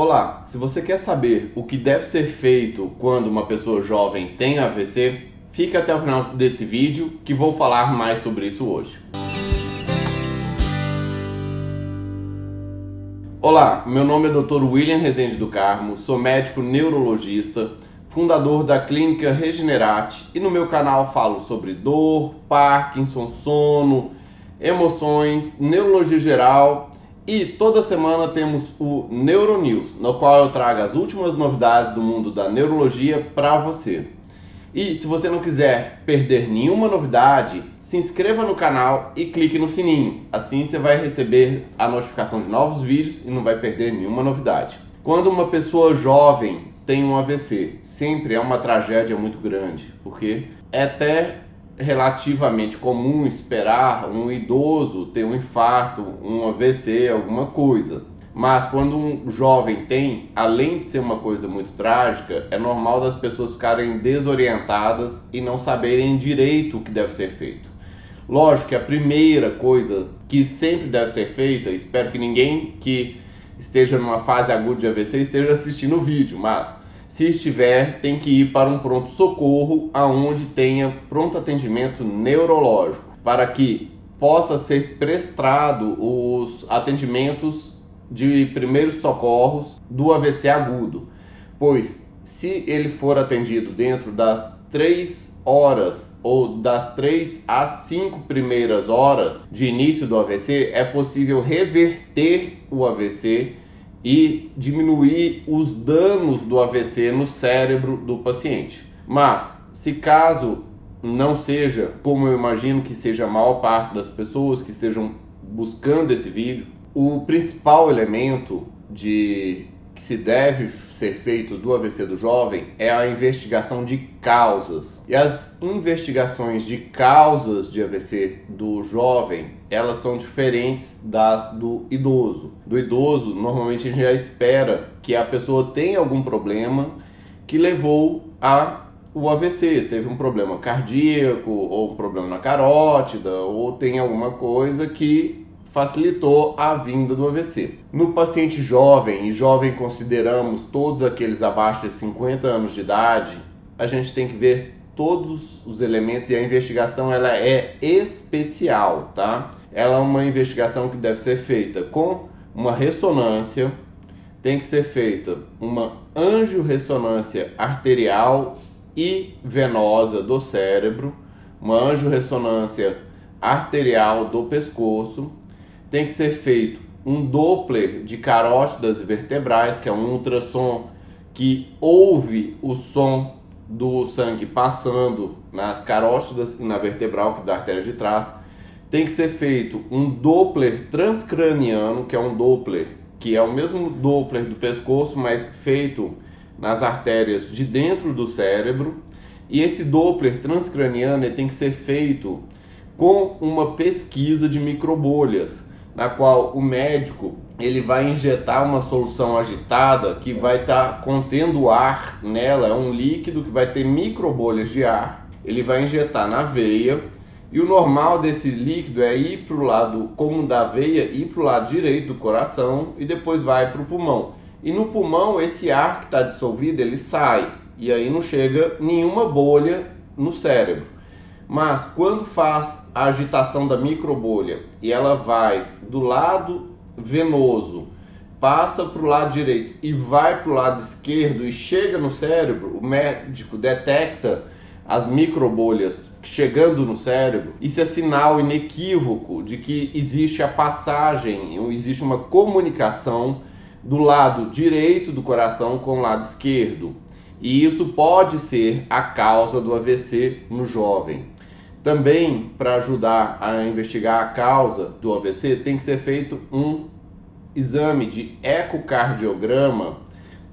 Olá, se você quer saber o que deve ser feito quando uma pessoa jovem tem AVC, fica até o final desse vídeo que vou falar mais sobre isso hoje. Olá, meu nome é Dr. William Rezende do Carmo, sou médico neurologista, fundador da clínica Regenerate e no meu canal falo sobre dor, Parkinson, sono, emoções, neurologia geral e toda semana temos o Neuronews, no qual eu trago as últimas novidades do mundo da neurologia para você. E se você não quiser perder nenhuma novidade, se inscreva no canal e clique no sininho. Assim você vai receber a notificação de novos vídeos e não vai perder nenhuma novidade. Quando uma pessoa jovem tem um AVC, sempre é uma tragédia muito grande, porque é até relativamente comum esperar um idoso ter um infarto, um AVC, alguma coisa. Mas quando um jovem tem, além de ser uma coisa muito trágica, é normal das pessoas ficarem desorientadas e não saberem direito o que deve ser feito. Lógico que a primeira coisa que sempre deve ser feita, espero que ninguém que esteja numa fase aguda de AVC esteja assistindo o vídeo, mas se estiver, tem que ir para um pronto-socorro aonde tenha pronto atendimento neurológico, para que possa ser prestado os atendimentos de primeiros socorros do AVC agudo. Pois se ele for atendido dentro das três horas ou das três às cinco primeiras horas de início do AVC, é possível reverter o AVC e diminuir os danos do AVC no cérebro do paciente. Mas, se caso não seja, como eu imagino que seja a maior parte das pessoas que estejam buscando esse vídeo, o principal elemento de que se deve ser feito do AVC do jovem é a investigação de causas. E as investigações de causas de AVC do jovem, elas são diferentes das do idoso. Do idoso, normalmente a gente já espera que a pessoa tenha algum problema que levou a o AVC, teve um problema cardíaco ou um problema na carótida ou tem alguma coisa que facilitou a vinda do AVC. No paciente jovem, e jovem consideramos todos aqueles abaixo de 50 anos de idade, a gente tem que ver todos os elementos e a investigação ela é especial, tá? Ela é uma investigação que deve ser feita com uma ressonância, tem que ser feita uma angiorressonância arterial e venosa do cérebro, uma angiorressonância arterial do pescoço, tem que ser feito um Doppler de carótidas vertebrais, que é um ultrassom que ouve o som do sangue passando nas carótidas e na vertebral que da artéria de trás. Tem que ser feito um Doppler transcraniano, que é um Doppler que é o mesmo Doppler do pescoço, mas feito nas artérias de dentro do cérebro. E esse Doppler transcraniano tem que ser feito com uma pesquisa de microbolhas na qual o médico ele vai injetar uma solução agitada que vai estar tá contendo ar nela, é um líquido que vai ter microbolhas de ar. Ele vai injetar na veia e o normal desse líquido é ir para o lado como da veia, ir para o lado direito do coração e depois vai para o pulmão. E no pulmão esse ar que está dissolvido ele sai e aí não chega nenhuma bolha no cérebro. Mas quando faz a agitação da microbolha e ela vai do lado venoso, passa para o lado direito e vai para o lado esquerdo e chega no cérebro, o médico detecta as microbolhas chegando no cérebro, isso é sinal inequívoco de que existe a passagem, existe uma comunicação do lado direito do coração com o lado esquerdo. E isso pode ser a causa do AVC no jovem. Também, para ajudar a investigar a causa do AVC, tem que ser feito um exame de ecocardiograma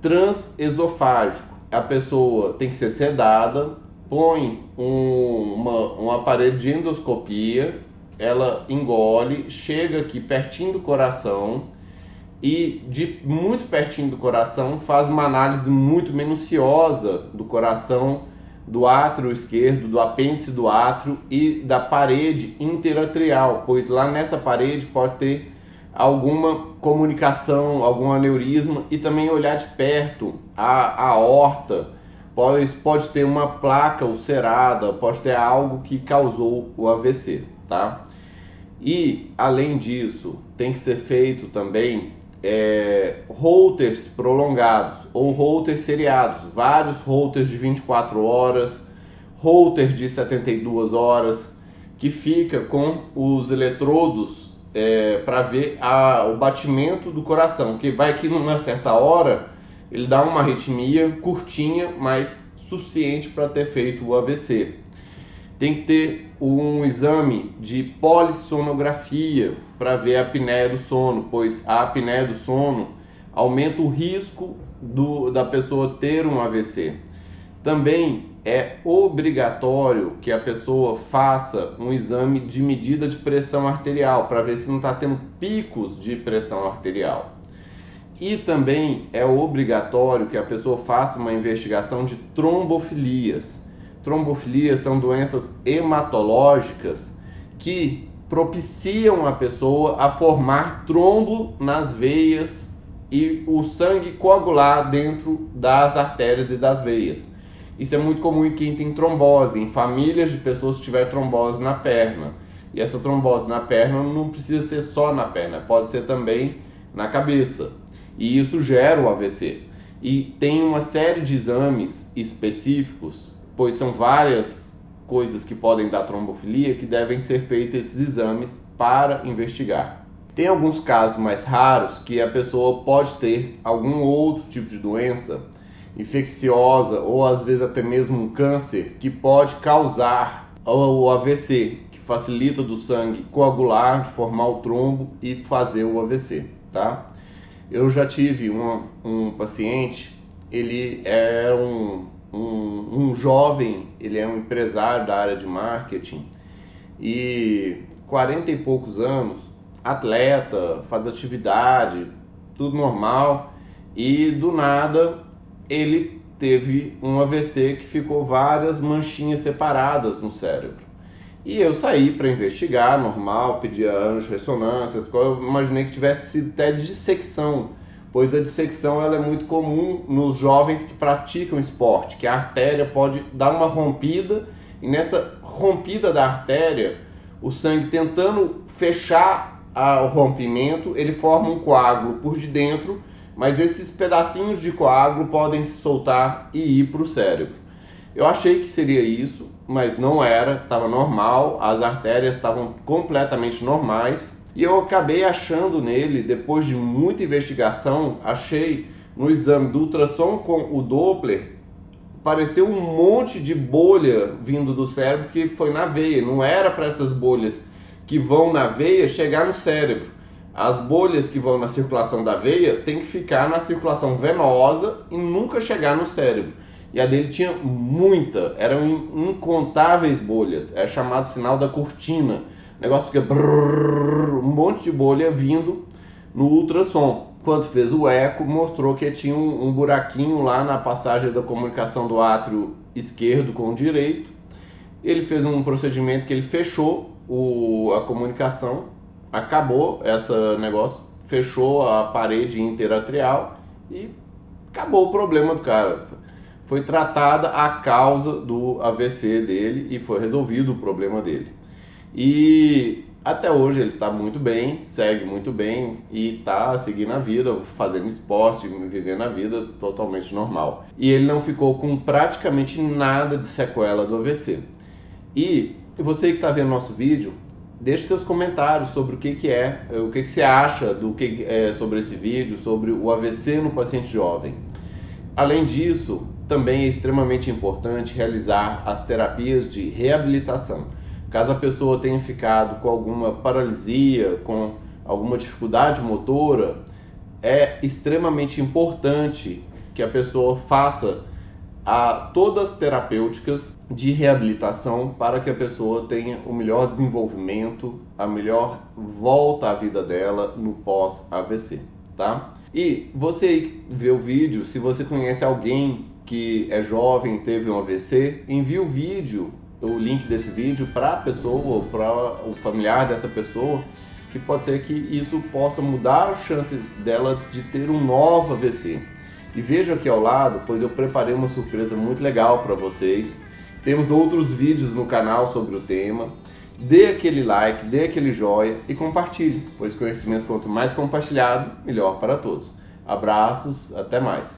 transesofágico. A pessoa tem que ser sedada, põe um, uma, um aparelho de endoscopia, ela engole, chega aqui pertinho do coração e de muito pertinho do coração faz uma análise muito minuciosa do coração do átrio esquerdo, do apêndice do átrio e da parede interatrial, pois lá nessa parede pode ter alguma comunicação, algum aneurisma e também olhar de perto a, a horta, pois pode ter uma placa ulcerada, pode ter algo que causou o AVC, tá? E além disso, tem que ser feito também é, routers prolongados ou routers seriados, vários routers de 24 horas, routers de 72 horas, que fica com os eletrodos é, para ver a, o batimento do coração, que vai aqui numa certa hora ele dá uma arritmia curtinha, mas suficiente para ter feito o AVC. Tem que ter um exame de polissonografia para ver a apneia do sono, pois a apneia do sono aumenta o risco do, da pessoa ter um AVC. Também é obrigatório que a pessoa faça um exame de medida de pressão arterial para ver se não está tendo picos de pressão arterial. E também é obrigatório que a pessoa faça uma investigação de trombofilias. Trombofilias são doenças hematológicas que propiciam a pessoa a formar trombo nas veias e o sangue coagular dentro das artérias e das veias. Isso é muito comum em quem tem trombose, em famílias de pessoas que tiver trombose na perna. E essa trombose na perna não precisa ser só na perna, pode ser também na cabeça. E isso gera o AVC. E tem uma série de exames específicos, pois são várias coisas que podem dar trombofilia que devem ser feitos esses exames para investigar. Tem alguns casos mais raros que a pessoa pode ter algum outro tipo de doença infecciosa ou às vezes até mesmo um câncer que pode causar o AVC, que facilita do sangue coagular, formar o trombo e fazer o AVC, tá? Eu já tive um, um paciente, ele é um, um, um jovem, ele é um empresário da área de marketing e 40 e poucos anos, atleta, faz atividade, tudo normal e do nada ele teve um AVC que ficou várias manchinhas separadas no cérebro. E eu saí para investigar, normal, pedi anjo, ressonâncias, eu imaginei que tivesse sido até dissecção, pois a dissecção ela é muito comum nos jovens que praticam esporte, que a artéria pode dar uma rompida e nessa rompida da artéria, o sangue tentando fechar a, o rompimento, ele forma um coágulo por de dentro mas esses pedacinhos de coágulo podem se soltar e ir para o cérebro. Eu achei que seria isso, mas não era, estava normal, as artérias estavam completamente normais e eu acabei achando nele, depois de muita investigação, achei no exame do ultrassom com o Doppler, pareceu um monte de bolha vindo do cérebro que foi na veia, não era para essas bolhas que vão na veia chegar no cérebro as bolhas que vão na circulação da veia tem que ficar na circulação venosa e nunca chegar no cérebro. E a dele tinha muita, eram incontáveis bolhas, é chamado sinal da cortina. O negócio fica brrr, um monte de bolha vindo no ultrassom. Quando fez o eco, mostrou que tinha um, um buraquinho lá na passagem da comunicação do átrio esquerdo com o direito. Ele fez um procedimento que ele fechou o, a comunicação acabou esse negócio, fechou a parede interatrial e acabou o problema do cara. Foi tratada a causa do AVC dele e foi resolvido o problema dele. E até hoje ele está muito bem, segue muito bem e está seguindo a vida, fazendo esporte, vivendo a vida totalmente normal. E ele não ficou com praticamente nada de sequela do AVC. E você que está vendo nosso vídeo, deixe seus comentários sobre o que, que é, o que, que você acha do que é, sobre esse vídeo, sobre o AVC no paciente jovem. Além disso, também é extremamente importante realizar as terapias de reabilitação. Caso a pessoa tenha ficado com alguma paralisia, com alguma dificuldade motora, é extremamente importante que a pessoa faça a todas terapêuticas de reabilitação para que a pessoa tenha o melhor desenvolvimento, a melhor volta à vida dela no pós-AVC, tá? E você aí que vê o vídeo, se você conhece alguém que é jovem teve um AVC, envie o vídeo, o link desse vídeo para a pessoa ou para o familiar dessa pessoa que pode ser que isso possa mudar a chance dela de ter um novo AVC. E veja aqui ao lado, pois eu preparei uma surpresa muito legal para vocês. Temos outros vídeos no canal sobre o tema. Dê aquele like, dê aquele joinha e compartilhe, pois conhecimento quanto mais compartilhado, melhor para todos. Abraços, até mais.